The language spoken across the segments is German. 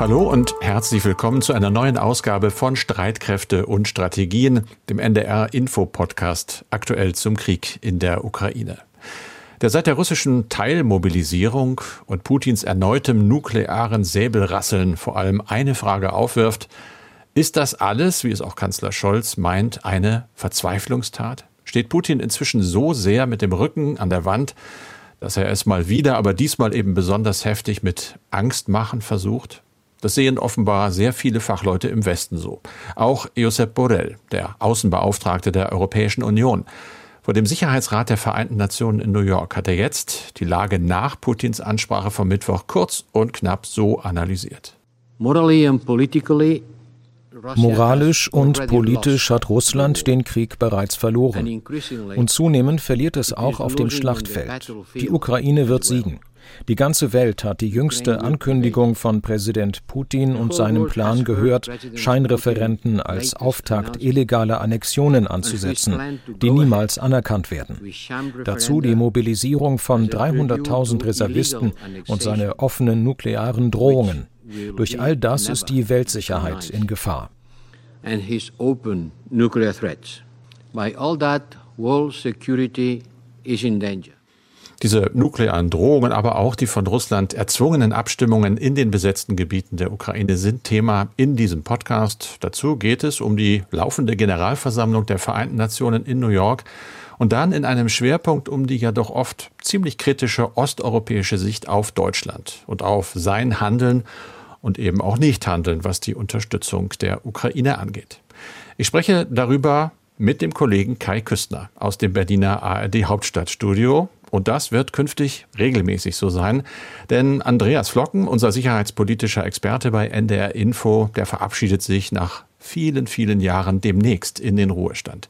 Hallo und herzlich willkommen zu einer neuen Ausgabe von Streitkräfte und Strategien, dem NDR Info Podcast, aktuell zum Krieg in der Ukraine. Der seit der russischen Teilmobilisierung und Putins erneutem nuklearen Säbelrasseln vor allem eine Frage aufwirft, ist das alles, wie es auch Kanzler Scholz meint, eine Verzweiflungstat? Steht Putin inzwischen so sehr mit dem Rücken an der Wand, dass er es mal wieder, aber diesmal eben besonders heftig mit Angstmachen versucht? Das sehen offenbar sehr viele Fachleute im Westen so. Auch Josep Borrell, der Außenbeauftragte der Europäischen Union. Vor dem Sicherheitsrat der Vereinten Nationen in New York hat er jetzt die Lage nach Putins Ansprache vom Mittwoch kurz und knapp so analysiert. Morally and politically Moralisch und politisch hat Russland den Krieg bereits verloren. Und zunehmend verliert es auch auf dem Schlachtfeld. Die Ukraine wird siegen. Die ganze Welt hat die jüngste Ankündigung von Präsident Putin und seinem Plan gehört, Scheinreferenten als Auftakt illegale Annexionen anzusetzen, die niemals anerkannt werden. Dazu die Mobilisierung von 300.000 Reservisten und seine offenen nuklearen Drohungen. Durch all das ist die Weltsicherheit in Gefahr. By all that, world security is in danger. Diese nuklearen Drohungen, aber auch die von Russland erzwungenen Abstimmungen in den besetzten Gebieten der Ukraine sind Thema in diesem Podcast. Dazu geht es um die laufende Generalversammlung der Vereinten Nationen in New York und dann in einem Schwerpunkt um die ja doch oft ziemlich kritische osteuropäische Sicht auf Deutschland und auf sein Handeln und eben auch Nichthandeln, was die Unterstützung der Ukraine angeht. Ich spreche darüber mit dem Kollegen Kai Küstner aus dem Berliner ARD Hauptstadtstudio. Und das wird künftig regelmäßig so sein. Denn Andreas Flocken, unser sicherheitspolitischer Experte bei NDR Info, der verabschiedet sich nach vielen, vielen Jahren demnächst in den Ruhestand.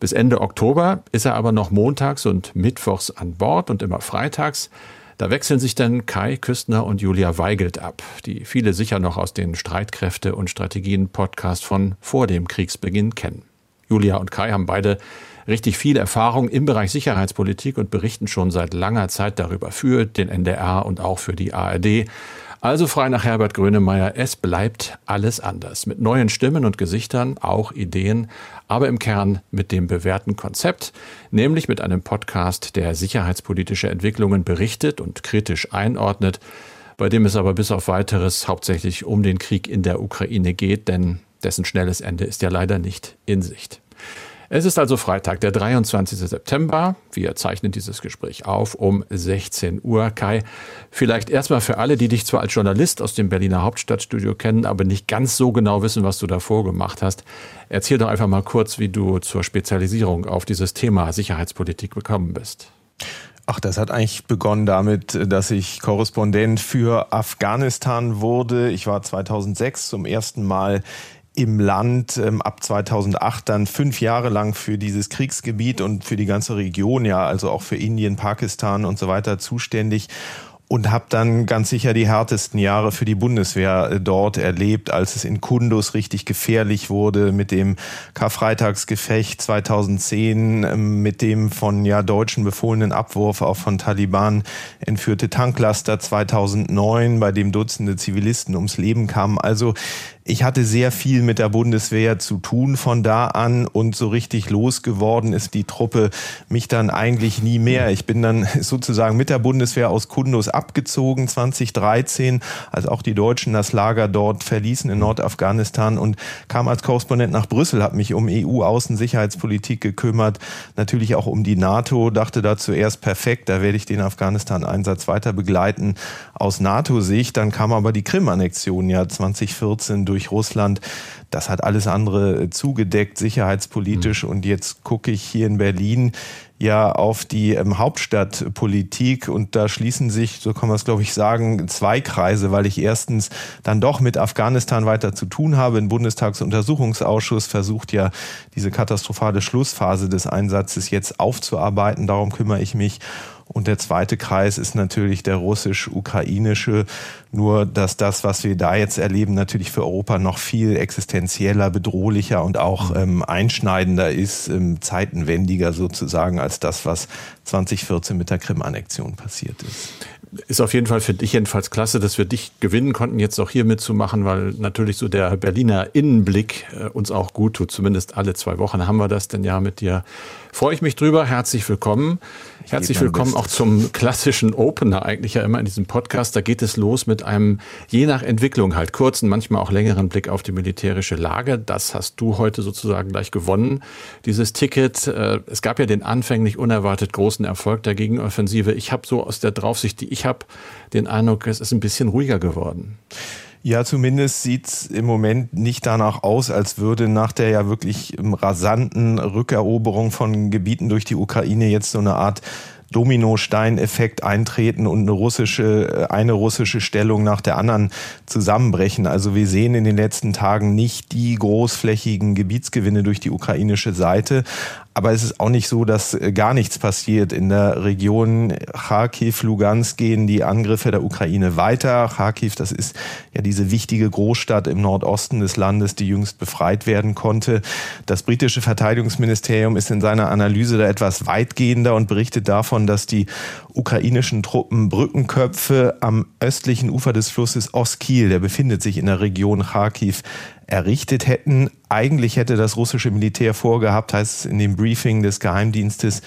Bis Ende Oktober ist er aber noch montags und mittwochs an Bord und immer freitags. Da wechseln sich dann Kai Küstner und Julia Weigelt ab, die viele sicher noch aus den Streitkräfte- und Strategien-Podcast von vor dem Kriegsbeginn kennen. Julia und Kai haben beide richtig viel Erfahrung im Bereich Sicherheitspolitik und berichten schon seit langer Zeit darüber für den NDR und auch für die ARD. Also frei nach Herbert Grönemeyer, es bleibt alles anders. Mit neuen Stimmen und Gesichtern, auch Ideen, aber im Kern mit dem bewährten Konzept, nämlich mit einem Podcast, der sicherheitspolitische Entwicklungen berichtet und kritisch einordnet, bei dem es aber bis auf weiteres hauptsächlich um den Krieg in der Ukraine geht, denn dessen schnelles Ende ist ja leider nicht in Sicht. Es ist also Freitag, der 23. September. Wir zeichnen dieses Gespräch auf um 16 Uhr. Kai, vielleicht erstmal für alle, die dich zwar als Journalist aus dem Berliner Hauptstadtstudio kennen, aber nicht ganz so genau wissen, was du davor gemacht hast. Erzähl doch einfach mal kurz, wie du zur Spezialisierung auf dieses Thema Sicherheitspolitik gekommen bist. Ach, das hat eigentlich begonnen damit, dass ich Korrespondent für Afghanistan wurde. Ich war 2006 zum ersten Mal im Land ähm, ab 2008 dann fünf Jahre lang für dieses Kriegsgebiet und für die ganze Region, ja, also auch für Indien, Pakistan und so weiter zuständig und habe dann ganz sicher die härtesten Jahre für die Bundeswehr äh, dort erlebt, als es in Kundus richtig gefährlich wurde mit dem Karfreitagsgefecht 2010, ähm, mit dem von ja Deutschen befohlenen Abwurf auch von Taliban entführte Tanklaster 2009, bei dem Dutzende Zivilisten ums Leben kamen. Also ich hatte sehr viel mit der Bundeswehr zu tun von da an und so richtig losgeworden ist die Truppe mich dann eigentlich nie mehr. Ich bin dann sozusagen mit der Bundeswehr aus Kundus abgezogen 2013, als auch die Deutschen das Lager dort verließen in Nordafghanistan und kam als Korrespondent nach Brüssel, habe mich um EU-Außensicherheitspolitik gekümmert, natürlich auch um die NATO, dachte da zuerst perfekt, da werde ich den Afghanistan-Einsatz weiter begleiten aus NATO-Sicht. Dann kam aber die Krim-Annexion ja 2014 durch durch Russland. Das hat alles andere äh, zugedeckt, sicherheitspolitisch. Mhm. Und jetzt gucke ich hier in Berlin ja auf die ähm, Hauptstadtpolitik und da schließen sich, so kann man es glaube ich sagen, zwei Kreise, weil ich erstens dann doch mit Afghanistan weiter zu tun habe. Ein Bundestagsuntersuchungsausschuss versucht ja diese katastrophale Schlussphase des Einsatzes jetzt aufzuarbeiten. Darum kümmere ich mich. Und der zweite Kreis ist natürlich der russisch-ukrainische. Nur, dass das, was wir da jetzt erleben, natürlich für Europa noch viel existenzieller, bedrohlicher und auch ähm, einschneidender ist, ähm, zeitenwendiger sozusagen als das, was 2014 mit der Krim-Annexion passiert ist. ist auf jeden Fall für dich jedenfalls klasse, dass wir dich gewinnen konnten, jetzt auch hier mitzumachen, weil natürlich so der Berliner Innenblick äh, uns auch gut tut. Zumindest alle zwei Wochen haben wir das denn ja mit dir. Freue ich mich drüber. Herzlich willkommen. Herzlich willkommen auch zum klassischen Opener eigentlich ja immer in diesem Podcast. Da geht es los mit einem, je nach Entwicklung halt kurzen, manchmal auch längeren Blick auf die militärische Lage. Das hast du heute sozusagen gleich gewonnen, dieses Ticket. Äh, es gab ja den anfänglich unerwartet großen Erfolg der Gegenoffensive. Ich habe so aus der Draufsicht, die ich habe, den Eindruck, es ist ein bisschen ruhiger geworden. Ja, zumindest sieht's im Moment nicht danach aus, als würde nach der ja wirklich rasanten Rückeroberung von Gebieten durch die Ukraine jetzt so eine Art Dominosteineffekt eintreten und eine russische, eine russische Stellung nach der anderen zusammenbrechen. Also wir sehen in den letzten Tagen nicht die großflächigen Gebietsgewinne durch die ukrainische Seite. Aber es ist auch nicht so, dass äh, gar nichts passiert. In der Region Kharkiv, Lugansk gehen die Angriffe der Ukraine weiter. Kharkiv, das ist ja diese wichtige Großstadt im Nordosten des Landes, die jüngst befreit werden konnte. Das britische Verteidigungsministerium ist in seiner Analyse da etwas weitgehender und berichtet davon, dass die ukrainischen Truppen Brückenköpfe am östlichen Ufer des Flusses Oskil, der befindet sich in der Region Kharkiv, errichtet hätten. Eigentlich hätte das russische Militär vorgehabt, heißt es in dem Briefing des Geheimdienstes,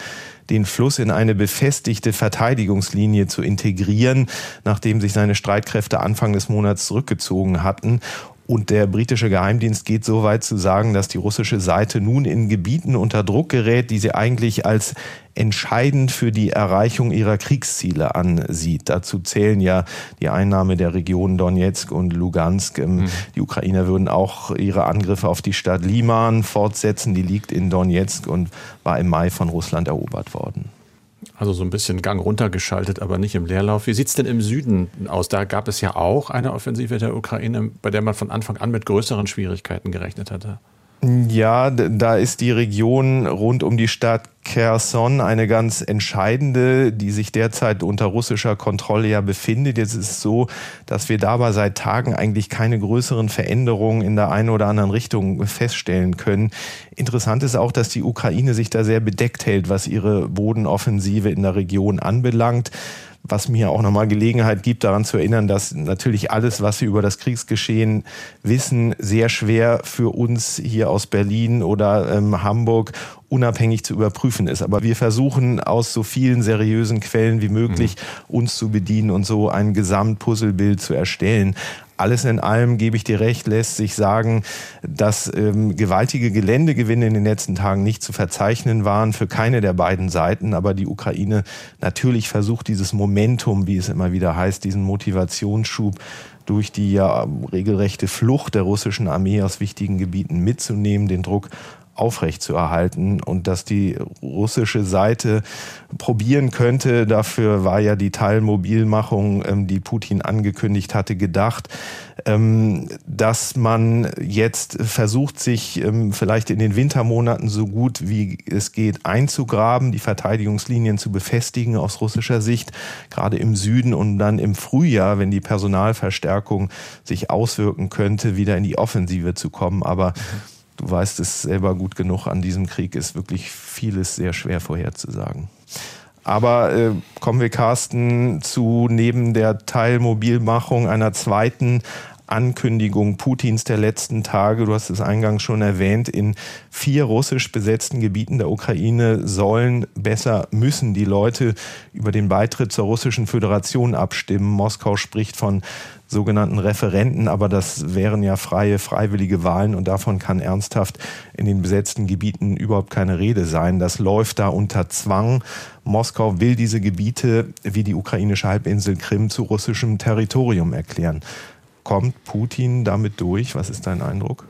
den Fluss in eine befestigte Verteidigungslinie zu integrieren, nachdem sich seine Streitkräfte Anfang des Monats zurückgezogen hatten. Und der britische Geheimdienst geht so weit zu sagen, dass die russische Seite nun in Gebieten unter Druck gerät, die sie eigentlich als entscheidend für die Erreichung ihrer Kriegsziele ansieht. Dazu zählen ja die Einnahme der Regionen Donetsk und Lugansk. Mhm. Die Ukrainer würden auch ihre Angriffe auf die Stadt Liman fortsetzen. Die liegt in Donetsk und war im Mai von Russland erobert worden. Also so ein bisschen Gang runtergeschaltet, aber nicht im Leerlauf. Wie sieht es denn im Süden aus? Da gab es ja auch eine Offensive der Ukraine, bei der man von Anfang an mit größeren Schwierigkeiten gerechnet hatte. Ja, da ist die Region rund um die Stadt Kherson eine ganz entscheidende, die sich derzeit unter russischer Kontrolle ja befindet. Jetzt ist es so, dass wir dabei seit Tagen eigentlich keine größeren Veränderungen in der einen oder anderen Richtung feststellen können. Interessant ist auch, dass die Ukraine sich da sehr bedeckt hält, was ihre Bodenoffensive in der Region anbelangt was mir auch nochmal Gelegenheit gibt, daran zu erinnern, dass natürlich alles, was wir über das Kriegsgeschehen wissen, sehr schwer für uns hier aus Berlin oder ähm, Hamburg unabhängig zu überprüfen ist. Aber wir versuchen aus so vielen seriösen Quellen wie möglich mhm. uns zu bedienen und so ein Gesamtpuzzlebild zu erstellen alles in allem gebe ich dir recht, lässt sich sagen, dass ähm, gewaltige Geländegewinne in den letzten Tagen nicht zu verzeichnen waren für keine der beiden Seiten. Aber die Ukraine natürlich versucht, dieses Momentum, wie es immer wieder heißt, diesen Motivationsschub durch die ja regelrechte Flucht der russischen Armee aus wichtigen Gebieten mitzunehmen, den Druck aufrechtzuerhalten und dass die russische Seite probieren könnte. Dafür war ja die Teilmobilmachung, ähm, die Putin angekündigt hatte, gedacht, ähm, dass man jetzt versucht, sich ähm, vielleicht in den Wintermonaten so gut wie es geht einzugraben, die Verteidigungslinien zu befestigen aus russischer Sicht, gerade im Süden und dann im Frühjahr, wenn die Personalverstärkung sich auswirken könnte, wieder in die Offensive zu kommen. Aber mhm du weißt es selber gut genug, an diesem Krieg ist wirklich vieles sehr schwer vorherzusagen. Aber äh, kommen wir, Carsten, zu neben der Teilmobilmachung einer zweiten Ankündigung Putins der letzten Tage, du hast es eingangs schon erwähnt, in vier russisch besetzten Gebieten der Ukraine sollen besser müssen die Leute über den Beitritt zur russischen Föderation abstimmen. Moskau spricht von sogenannten Referenten, aber das wären ja freie, freiwillige Wahlen und davon kann ernsthaft in den besetzten Gebieten überhaupt keine Rede sein. Das läuft da unter Zwang. Moskau will diese Gebiete wie die ukrainische Halbinsel Krim zu russischem Territorium erklären. Kommt Putin damit durch? Was ist dein Eindruck?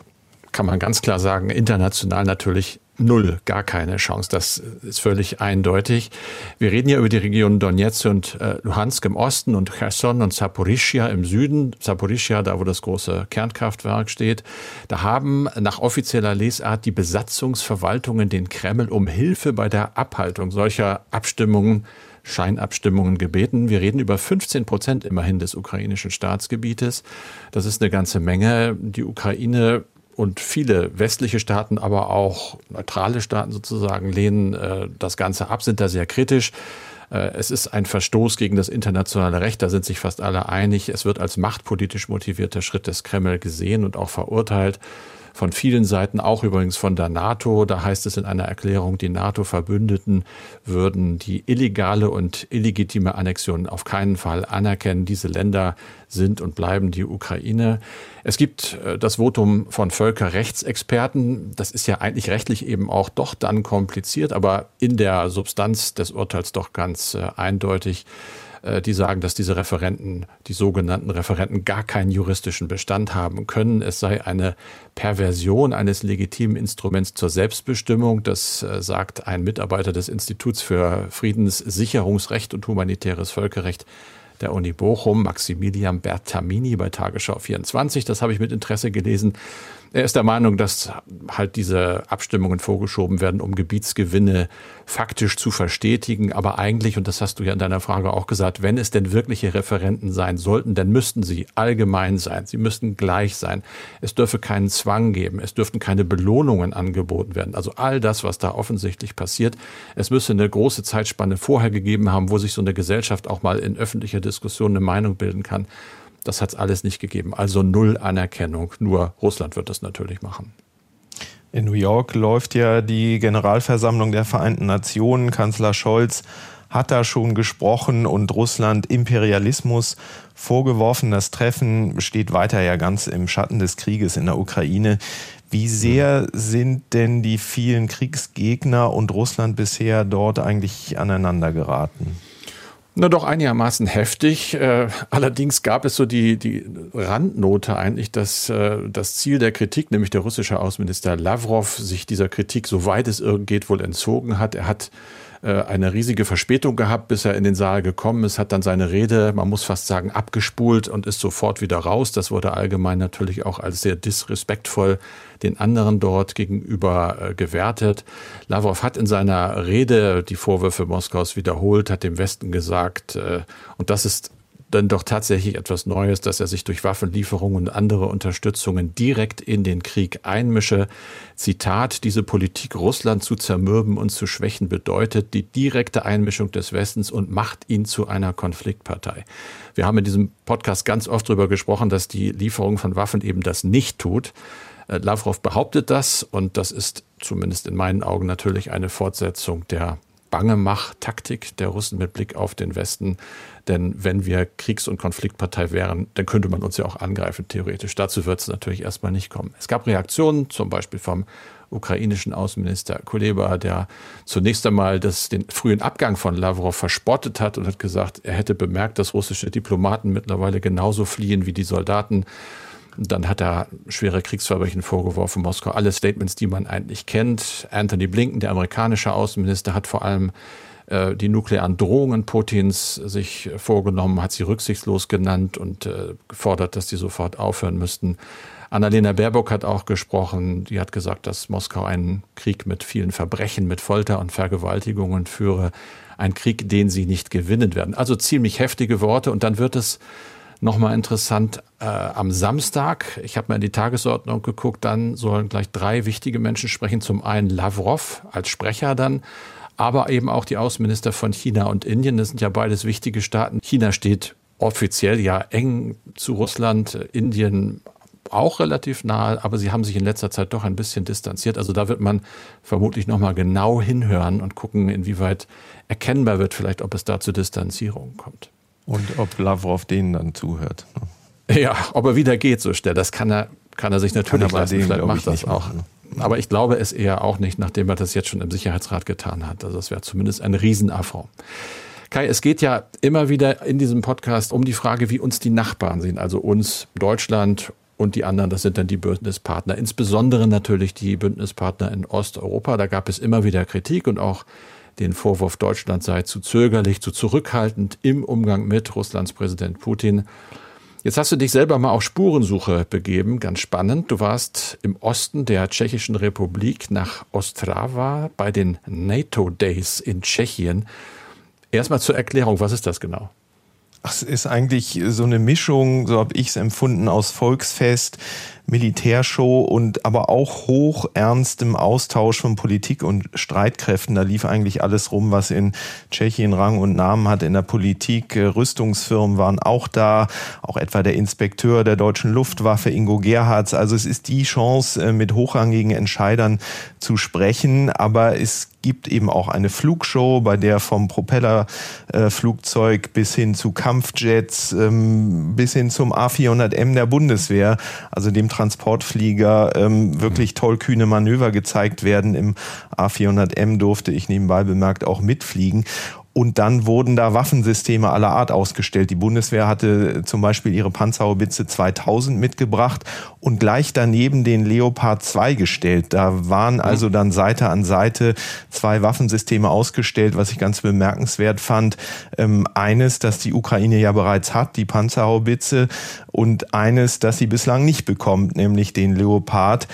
Kann man ganz klar sagen, international natürlich null, gar keine Chance. Das ist völlig eindeutig. Wir reden ja über die Regionen Donetsk und äh, Luhansk im Osten und Cherson und Saporischia im Süden. Saporischia, da wo das große Kernkraftwerk steht. Da haben nach offizieller Lesart die Besatzungsverwaltungen den Kreml um Hilfe bei der Abhaltung solcher Abstimmungen Scheinabstimmungen gebeten. Wir reden über 15 Prozent immerhin des ukrainischen Staatsgebietes. Das ist eine ganze Menge. Die Ukraine und viele westliche Staaten, aber auch neutrale Staaten sozusagen lehnen äh, das Ganze ab, sind da sehr kritisch. Äh, es ist ein Verstoß gegen das internationale Recht, da sind sich fast alle einig. Es wird als machtpolitisch motivierter Schritt des Kreml gesehen und auch verurteilt von vielen Seiten, auch übrigens von der NATO. Da heißt es in einer Erklärung, die NATO-Verbündeten würden die illegale und illegitime Annexion auf keinen Fall anerkennen. Diese Länder sind und bleiben die Ukraine. Es gibt äh, das Votum von Völkerrechtsexperten. Das ist ja eigentlich rechtlich eben auch doch dann kompliziert, aber in der Substanz des Urteils doch ganz äh, eindeutig. Äh, die sagen, dass diese Referenten, die sogenannten Referenten, gar keinen juristischen Bestand haben können. Es sei eine Perversion eines legitimen Instruments zur Selbstbestimmung. Das äh, sagt ein Mitarbeiter des Instituts für Friedenssicherungsrecht und humanitäres Völkerrecht der Uni Bochum, Maximilian Bertamini bei Tagesschau 24. Das habe ich mit Interesse gelesen. Er ist der Meinung, dass halt diese Abstimmungen vorgeschoben werden, um Gebietsgewinne faktisch zu verstetigen. Aber eigentlich, und das hast du ja in deiner Frage auch gesagt, wenn es denn wirkliche Referenten sein sollten, dann müssten sie allgemein sein. Sie müssten gleich sein. Es dürfe keinen Zwang geben. Es dürften keine Belohnungen angeboten werden. Also all das, was da offensichtlich passiert. Es müsste eine große Zeitspanne vorher gegeben haben, wo sich so eine Gesellschaft auch mal in öffentlicher Diskussion eine Meinung bilden kann. Das hat es alles nicht gegeben. Also null Anerkennung. Nur Russland wird das natürlich machen. In New York läuft ja die Generalversammlung der Vereinten Nationen. Kanzler Scholz hat da schon gesprochen und Russland Imperialismus vorgeworfen. Das Treffen steht weiter ja ganz im Schatten des Krieges in der Ukraine. Wie sehr sind denn die vielen Kriegsgegner und Russland bisher dort eigentlich aneinander geraten? Na doch einigermaßen heftig. Äh, allerdings gab es so die, die Randnote eigentlich, dass äh, das Ziel der Kritik, nämlich der russische Außenminister Lavrov, sich dieser Kritik, soweit es irgend geht, wohl entzogen hat. Er hat eine riesige Verspätung gehabt, bis er in den Saal gekommen ist, hat dann seine Rede, man muss fast sagen, abgespult und ist sofort wieder raus. Das wurde allgemein natürlich auch als sehr disrespektvoll den anderen dort gegenüber äh, gewertet. Lavrov hat in seiner Rede die Vorwürfe Moskaus wiederholt, hat dem Westen gesagt, äh, und das ist dann doch tatsächlich etwas Neues, dass er sich durch Waffenlieferungen und andere Unterstützungen direkt in den Krieg einmische. Zitat, diese Politik Russland zu zermürben und zu schwächen bedeutet die direkte Einmischung des Westens und macht ihn zu einer Konfliktpartei. Wir haben in diesem Podcast ganz oft darüber gesprochen, dass die Lieferung von Waffen eben das nicht tut. Äh, Lavrov behauptet das und das ist zumindest in meinen Augen natürlich eine Fortsetzung der Bangemach-Taktik der Russen mit Blick auf den Westen. Denn wenn wir Kriegs- und Konfliktpartei wären, dann könnte man uns ja auch angreifen, theoretisch. Dazu wird es natürlich erstmal nicht kommen. Es gab Reaktionen, zum Beispiel vom ukrainischen Außenminister Kuleba, der zunächst einmal das, den frühen Abgang von Lavrov verspottet hat und hat gesagt, er hätte bemerkt, dass russische Diplomaten mittlerweile genauso fliehen wie die Soldaten. Dann hat er schwere Kriegsverbrechen vorgeworfen, Moskau. Alle Statements, die man eigentlich kennt. Anthony Blinken, der amerikanische Außenminister, hat vor allem äh, die nuklearen Drohungen Putins sich vorgenommen, hat sie rücksichtslos genannt und äh, gefordert, dass die sofort aufhören müssten. Annalena Baerbock hat auch gesprochen. Die hat gesagt, dass Moskau einen Krieg mit vielen Verbrechen, mit Folter und Vergewaltigungen führe. Ein Krieg, den sie nicht gewinnen werden. Also ziemlich heftige Worte. Und dann wird es Nochmal interessant, äh, am Samstag, ich habe mal in die Tagesordnung geguckt, dann sollen gleich drei wichtige Menschen sprechen. Zum einen Lavrov als Sprecher dann, aber eben auch die Außenminister von China und Indien. Das sind ja beides wichtige Staaten. China steht offiziell ja eng zu Russland, Indien auch relativ nahe, aber sie haben sich in letzter Zeit doch ein bisschen distanziert. Also da wird man vermutlich nochmal genau hinhören und gucken, inwieweit erkennbar wird vielleicht, ob es da zu Distanzierungen kommt. Und ob Lavrov denen dann zuhört. Ja, ob er wieder geht so schnell, das kann er, kann er sich natürlich kann er leisten. Vielleicht macht das auch. Machen. Aber ich glaube es eher auch nicht, nachdem er das jetzt schon im Sicherheitsrat getan hat. Also das wäre zumindest ein Riesenaffront. Kai, es geht ja immer wieder in diesem Podcast um die Frage, wie uns die Nachbarn sehen, also uns, Deutschland und die anderen, das sind dann die Bündnispartner, insbesondere natürlich die Bündnispartner in Osteuropa. Da gab es immer wieder Kritik und auch den Vorwurf, Deutschland sei zu zögerlich, zu zurückhaltend im Umgang mit Russlands Präsident Putin. Jetzt hast du dich selber mal auf Spurensuche begeben, ganz spannend. Du warst im Osten der Tschechischen Republik nach Ostrava bei den NATO Days in Tschechien. Erstmal zur Erklärung, was ist das genau? Es ist eigentlich so eine Mischung, so habe ich es empfunden, aus Volksfest Militärshow und aber auch hoch ernstem Austausch von Politik und Streitkräften. Da lief eigentlich alles rum, was in Tschechien Rang und Namen hat in der Politik. Äh, Rüstungsfirmen waren auch da, auch etwa der Inspekteur der deutschen Luftwaffe, Ingo Gerhards. Also es ist die Chance, äh, mit hochrangigen Entscheidern zu sprechen, aber es gibt eben auch eine Flugshow, bei der vom Propellerflugzeug äh, bis hin zu Kampfjets, ähm, bis hin zum A400M der Bundeswehr, also dem Transportflieger, ähm, wirklich tollkühne Manöver gezeigt werden. Im A400M durfte ich nebenbei bemerkt auch mitfliegen. Und dann wurden da Waffensysteme aller Art ausgestellt. Die Bundeswehr hatte zum Beispiel ihre Panzerhaubitze 2000 mitgebracht und gleich daneben den Leopard 2 gestellt. Da waren mhm. also dann Seite an Seite zwei Waffensysteme ausgestellt, was ich ganz bemerkenswert fand. Ähm, eines, das die Ukraine ja bereits hat, die Panzerhaubitze, und eines, das sie bislang nicht bekommt, nämlich den Leopard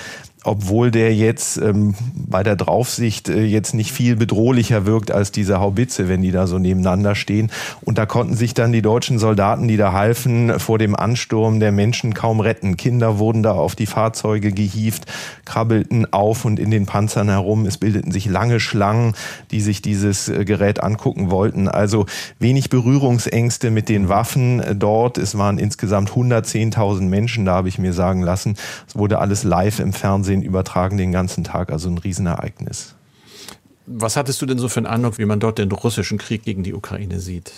obwohl der jetzt ähm, bei der Draufsicht äh, jetzt nicht viel bedrohlicher wirkt als diese Haubitze, wenn die da so nebeneinander stehen. Und da konnten sich dann die deutschen Soldaten, die da halfen, vor dem Ansturm der Menschen kaum retten. Kinder wurden da auf die Fahrzeuge gehievt, krabbelten auf und in den Panzern herum. Es bildeten sich lange Schlangen, die sich dieses äh, Gerät angucken wollten. Also wenig Berührungsängste mit den Waffen äh, dort. Es waren insgesamt 110.000 Menschen, da habe ich mir sagen lassen. Es wurde alles live im Fernsehen Fernsehen übertragen den ganzen Tag, also ein Riesenereignis. Was hattest du denn so für einen Eindruck, wie man dort den russischen Krieg gegen die Ukraine sieht?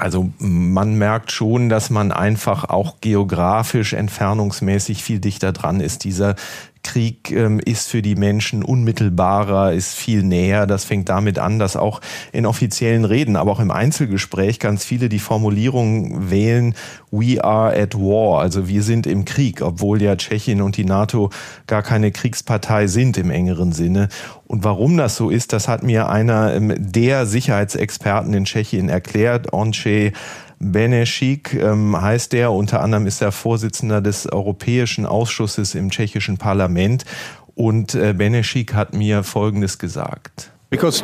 Also man merkt schon, dass man einfach auch geografisch, entfernungsmäßig viel dichter dran ist. Dieser Krieg ähm, ist für die Menschen unmittelbarer, ist viel näher. Das fängt damit an, dass auch in offiziellen Reden, aber auch im Einzelgespräch ganz viele die Formulierung wählen, we are at war, also wir sind im Krieg, obwohl ja Tschechien und die NATO gar keine Kriegspartei sind im engeren Sinne. Und warum das so ist, das hat mir einer ähm, der Sicherheitsexperten in Tschechien erklärt, Onche Benešík ähm, heißt er. Unter anderem ist er Vorsitzender des Europäischen Ausschusses im tschechischen Parlament. Und äh, Benešík hat mir Folgendes gesagt. Heute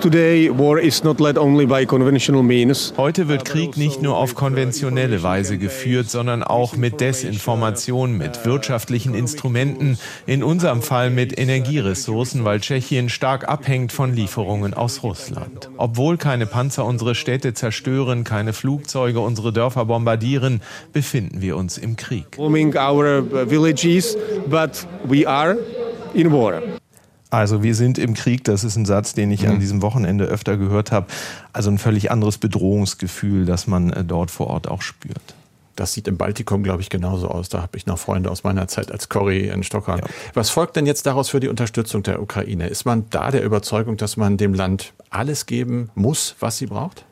wird Krieg nicht nur auf konventionelle Weise geführt, sondern auch mit Desinformation, mit wirtschaftlichen Instrumenten, in unserem Fall mit Energieressourcen, weil Tschechien stark abhängt von Lieferungen aus Russland. Obwohl keine Panzer unsere Städte zerstören, keine Flugzeuge unsere Dörfer bombardieren, befinden wir uns im Krieg. Our villages, but we are in war. Also wir sind im Krieg, das ist ein Satz, den ich mhm. an diesem Wochenende öfter gehört habe. Also ein völlig anderes Bedrohungsgefühl, das man äh, dort vor Ort auch spürt. Das sieht im Baltikum, glaube ich, genauso aus. Da habe ich noch Freunde aus meiner Zeit als Corrie in Stockholm. Ja. Was folgt denn jetzt daraus für die Unterstützung der Ukraine? Ist man da der Überzeugung, dass man dem Land alles geben muss, was sie braucht?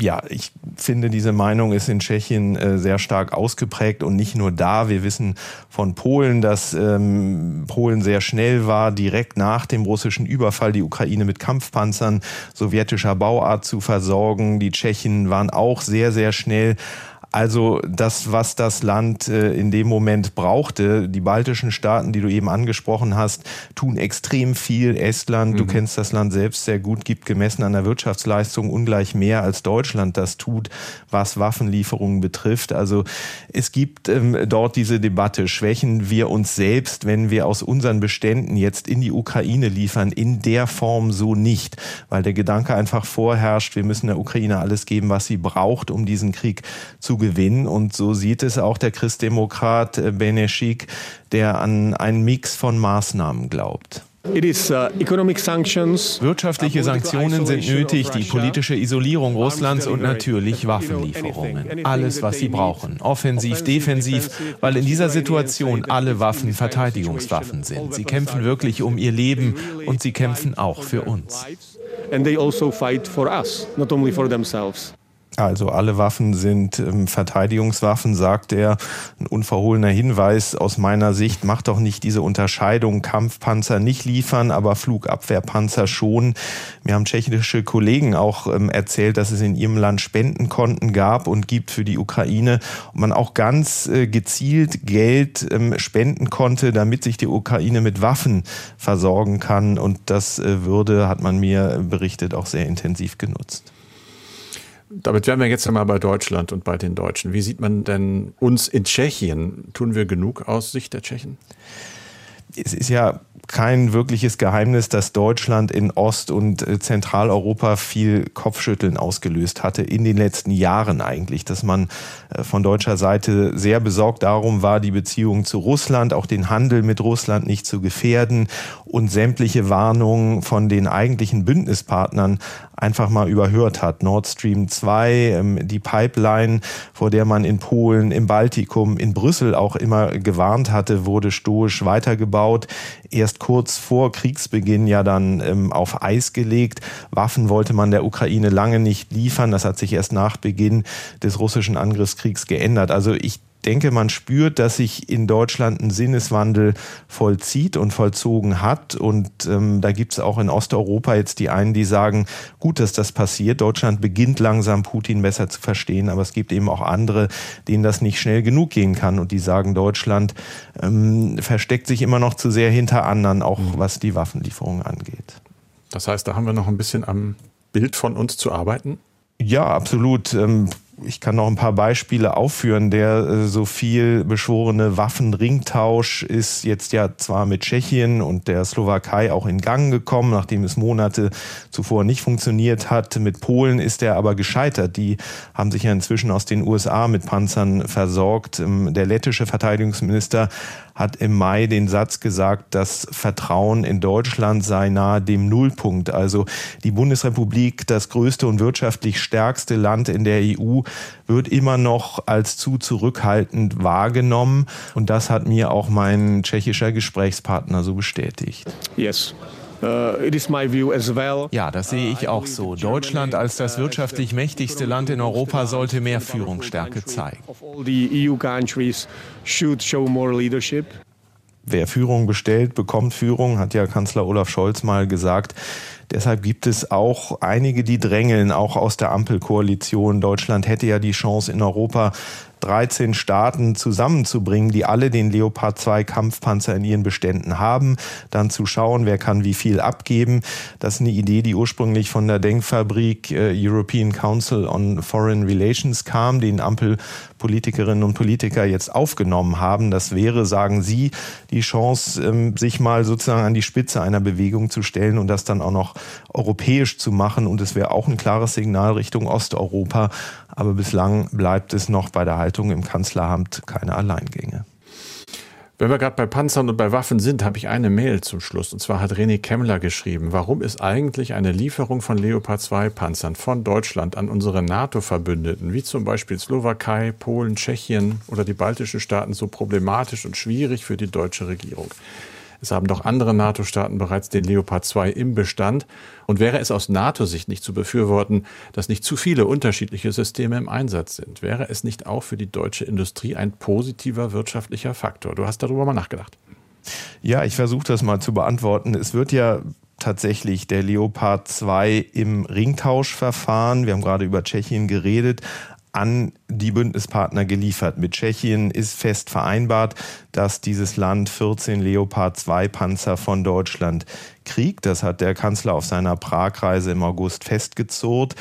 Ja, ich finde, diese Meinung ist in Tschechien äh, sehr stark ausgeprägt und nicht nur da. Wir wissen von Polen, dass ähm, Polen sehr schnell war, direkt nach dem russischen Überfall die Ukraine mit Kampfpanzern sowjetischer Bauart zu versorgen. Die Tschechen waren auch sehr, sehr schnell. Also das, was das Land äh, in dem Moment brauchte, die baltischen Staaten, die du eben angesprochen hast, tun extrem viel. Estland, mhm. du kennst das Land selbst sehr gut, gibt gemessen an der Wirtschaftsleistung ungleich mehr als Deutschland das tut, was Waffenlieferungen betrifft. Also es gibt ähm, dort diese Debatte, schwächen wir uns selbst, wenn wir aus unseren Beständen jetzt in die Ukraine liefern, in der Form so nicht, weil der Gedanke einfach vorherrscht, wir müssen der Ukraine alles geben, was sie braucht, um diesen Krieg zu gewinnen. Und so sieht es auch der Christdemokrat äh, Benešík, der an einen Mix von Maßnahmen glaubt. Uh, Wirtschaftliche Sanktionen sind nötig, die politische Isolierung Russlands und natürlich Waffenlieferungen. Alles, was sie brauchen. Offensiv, defensiv, weil in dieser Situation alle Waffen Verteidigungswaffen sind. Sie kämpfen wirklich um ihr Leben und sie kämpfen auch für uns. And they also fight for us, not only for themselves. Also alle Waffen sind ähm, Verteidigungswaffen, sagt er. Ein unverhohlener Hinweis aus meiner Sicht, macht doch nicht diese Unterscheidung, Kampfpanzer nicht liefern, aber Flugabwehrpanzer schon. Mir haben tschechische Kollegen auch ähm, erzählt, dass es in ihrem Land Spendenkonten gab und gibt für die Ukraine und man auch ganz äh, gezielt Geld ähm, spenden konnte, damit sich die Ukraine mit Waffen versorgen kann. Und das äh, würde, hat man mir berichtet, auch sehr intensiv genutzt. Damit wären wir jetzt einmal bei Deutschland und bei den Deutschen. Wie sieht man denn uns in Tschechien? Tun wir genug aus Sicht der Tschechen? Es ist ja kein wirkliches Geheimnis, dass Deutschland in Ost- und äh, Zentraleuropa viel Kopfschütteln ausgelöst hatte in den letzten Jahren eigentlich, dass man äh, von deutscher Seite sehr besorgt darum war, die Beziehungen zu Russland, auch den Handel mit Russland nicht zu gefährden und sämtliche Warnungen von den eigentlichen Bündnispartnern einfach mal überhört hat. Nord Stream 2, ähm, die Pipeline, vor der man in Polen, im Baltikum, in Brüssel auch immer gewarnt hatte, wurde stoisch weitergebaut. Erst kurz vor Kriegsbeginn ja dann ähm, auf Eis gelegt. Waffen wollte man der Ukraine lange nicht liefern. Das hat sich erst nach Beginn des russischen Angriffskriegs geändert. Also ich denke, man spürt, dass sich in Deutschland ein Sinneswandel vollzieht und vollzogen hat. Und ähm, da gibt es auch in Osteuropa jetzt die einen, die sagen, gut, dass das passiert. Deutschland beginnt langsam Putin besser zu verstehen, aber es gibt eben auch andere, denen das nicht schnell genug gehen kann und die sagen, Deutschland ähm, versteckt sich immer noch zu sehr hinter anderen, auch mhm. was die Waffenlieferungen angeht. Das heißt, da haben wir noch ein bisschen am Bild von uns zu arbeiten? Ja, absolut. Ähm, ich kann noch ein paar Beispiele aufführen. Der äh, so viel beschworene Waffenringtausch ist jetzt ja zwar mit Tschechien und der Slowakei auch in Gang gekommen, nachdem es Monate zuvor nicht funktioniert hat. Mit Polen ist er aber gescheitert. Die haben sich ja inzwischen aus den USA mit Panzern versorgt. Ähm, der lettische Verteidigungsminister hat im Mai den Satz gesagt, das Vertrauen in Deutschland sei nahe dem Nullpunkt. Also die Bundesrepublik, das größte und wirtschaftlich stärkste Land in der EU, wird immer noch als zu zurückhaltend wahrgenommen. Und das hat mir auch mein tschechischer Gesprächspartner so bestätigt. Yes. Uh, ja, das sehe ich auch so. Deutschland als das wirtschaftlich mächtigste Land in Europa sollte mehr Führungsstärke zeigen. E Wer Führung bestellt, bekommt Führung, hat ja Kanzler Olaf Scholz mal gesagt. Deshalb gibt es auch einige, die drängeln, auch aus der Ampelkoalition. Deutschland hätte ja die Chance, in Europa 13 Staaten zusammenzubringen, die alle den Leopard 2 Kampfpanzer in ihren Beständen haben, dann zu schauen, wer kann wie viel abgeben. Das ist eine Idee, die ursprünglich von der Denkfabrik äh, European Council on Foreign Relations kam, den Ampelpolitikerinnen und Politiker jetzt aufgenommen haben. Das wäre, sagen Sie, die Chance, ähm, sich mal sozusagen an die Spitze einer Bewegung zu stellen und das dann auch noch europäisch zu machen. Und es wäre auch ein klares Signal Richtung Osteuropa. Aber bislang bleibt es noch bei der Haltung im Kanzleramt keine Alleingänge. Wenn wir gerade bei Panzern und bei Waffen sind, habe ich eine Mail zum Schluss. Und zwar hat René Kemmler geschrieben, warum ist eigentlich eine Lieferung von Leopard 2 Panzern von Deutschland an unsere NATO-Verbündeten, wie zum Beispiel Slowakei, Polen, Tschechien oder die baltischen Staaten, so problematisch und schwierig für die deutsche Regierung? Es haben doch andere NATO-Staaten bereits den Leopard 2 im Bestand. Und wäre es aus NATO-Sicht nicht zu befürworten, dass nicht zu viele unterschiedliche Systeme im Einsatz sind? Wäre es nicht auch für die deutsche Industrie ein positiver wirtschaftlicher Faktor? Du hast darüber mal nachgedacht. Ja, ich versuche das mal zu beantworten. Es wird ja tatsächlich der Leopard 2 im Ringtauschverfahren, wir haben gerade über Tschechien geredet, an die Bündnispartner geliefert. Mit Tschechien ist fest vereinbart, dass dieses Land 14 Leopard 2 Panzer von Deutschland kriegt. Das hat der Kanzler auf seiner Pragreise im August festgezurrt.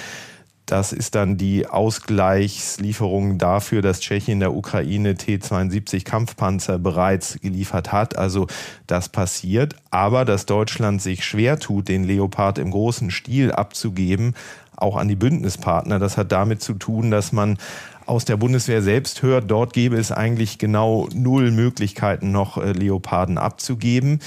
Das ist dann die Ausgleichslieferung dafür, dass Tschechien der Ukraine T-72 Kampfpanzer bereits geliefert hat. Also das passiert. Aber dass Deutschland sich schwer tut, den Leopard im großen Stil abzugeben, auch an die Bündnispartner. Das hat damit zu tun, dass man aus der Bundeswehr selbst hört, dort gäbe es eigentlich genau null Möglichkeiten, noch äh, Leoparden abzugeben.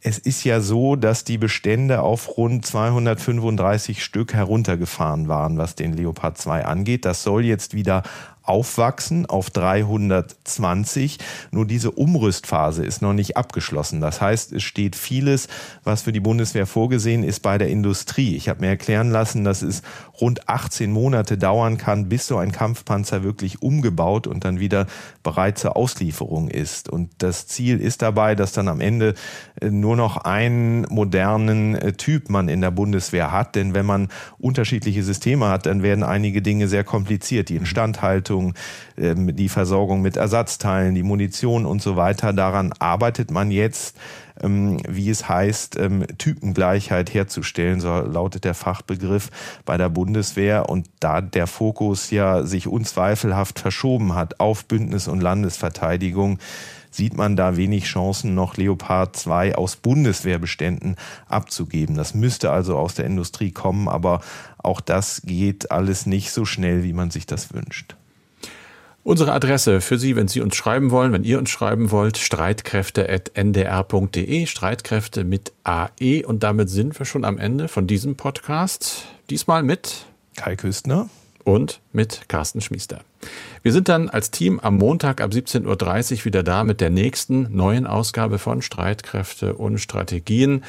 Es ist ja so, dass die Bestände auf rund 235 Stück heruntergefahren waren, was den Leopard 2 angeht. Das soll jetzt wieder aufwachsen auf 320. Nur diese Umrüstphase ist noch nicht abgeschlossen. Das heißt, es steht vieles, was für die Bundeswehr vorgesehen ist, bei der Industrie. Ich habe mir erklären lassen, dass es rund 18 Monate dauern kann, bis so ein Kampfpanzer wirklich umgebaut und dann wieder bereit zur Auslieferung ist. Und das Ziel ist dabei, dass dann am Ende äh, nur noch einen modernen äh, Typ man in der Bundeswehr hat. Denn wenn man unterschiedliche Systeme hat, dann werden einige Dinge sehr kompliziert. Die Instandhaltung Ausrüstung, ähm, die Versorgung mit Ersatzteilen, die Munition und so weiter. Daran arbeitet man jetzt ähm, wie es heißt, ähm, Typengleichheit herzustellen, so lautet der Fachbegriff bei der Bundeswehr. Und da der Fokus ja sich unzweifelhaft verschoben hat auf Bündnis- und Landesverteidigung, sieht man da wenig Chancen, noch Leopard 2 aus Bundeswehrbeständen abzugeben. Das müsste also aus der Industrie kommen, aber auch das geht alles nicht so schnell, wie man sich das wünscht. Unsere Adresse für Sie, wenn Sie uns schreiben wollen, wenn ihr uns schreiben wollt, streitkräfte.ndr.de, Streitkräfte mit AE. Und damit sind wir schon am Ende von diesem Podcast. Diesmal mit Kai Küstner und mit Carsten Schmiester. Wir sind dann als Team am Montag ab 17.30 Uhr wieder da mit der nächsten neuen Ausgabe von Streitkräfte und Strategien.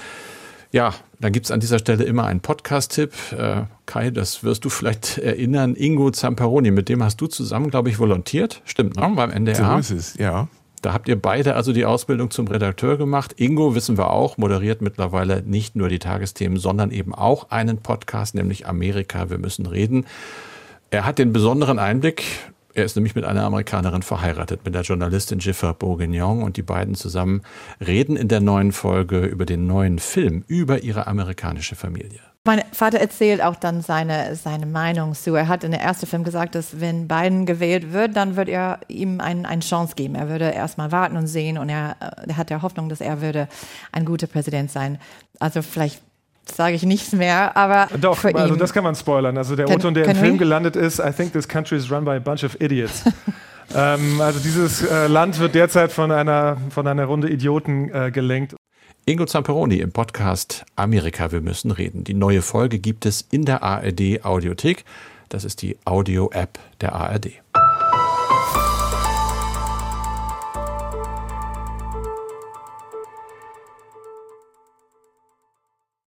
Ja, dann gibt es an dieser Stelle immer einen Podcast-Tipp. Äh, Kai, das wirst du vielleicht erinnern. Ingo Zamperoni, mit dem hast du zusammen, glaube ich, volontiert. Stimmt, ne? beim NDR. So ist es, ja. Da habt ihr beide also die Ausbildung zum Redakteur gemacht. Ingo, wissen wir auch, moderiert mittlerweile nicht nur die Tagesthemen, sondern eben auch einen Podcast, nämlich Amerika, wir müssen reden. Er hat den besonderen Einblick, er ist nämlich mit einer Amerikanerin verheiratet, mit der Journalistin Jiffer Bourguignon und die beiden zusammen reden in der neuen Folge über den neuen Film, über ihre amerikanische Familie. Mein Vater erzählt auch dann seine, seine Meinung zu. Er hat in der ersten Film gesagt, dass wenn Biden gewählt wird, dann wird er ihm ein, eine Chance geben. Er würde erstmal warten und sehen und er, er hat der Hoffnung, dass er würde ein guter Präsident sein. Also vielleicht sage ich nichts mehr, aber doch, also das kann man spoilern. Also der Otto, der im Film gelandet ist, I think this country is run by a bunch of idiots. ähm, also dieses äh, Land wird derzeit von einer von einer Runde Idioten äh, gelenkt. Ingo Zamperoni im Podcast Amerika, wir müssen reden. Die neue Folge gibt es in der ARD Audiothek. Das ist die Audio-App der ARD.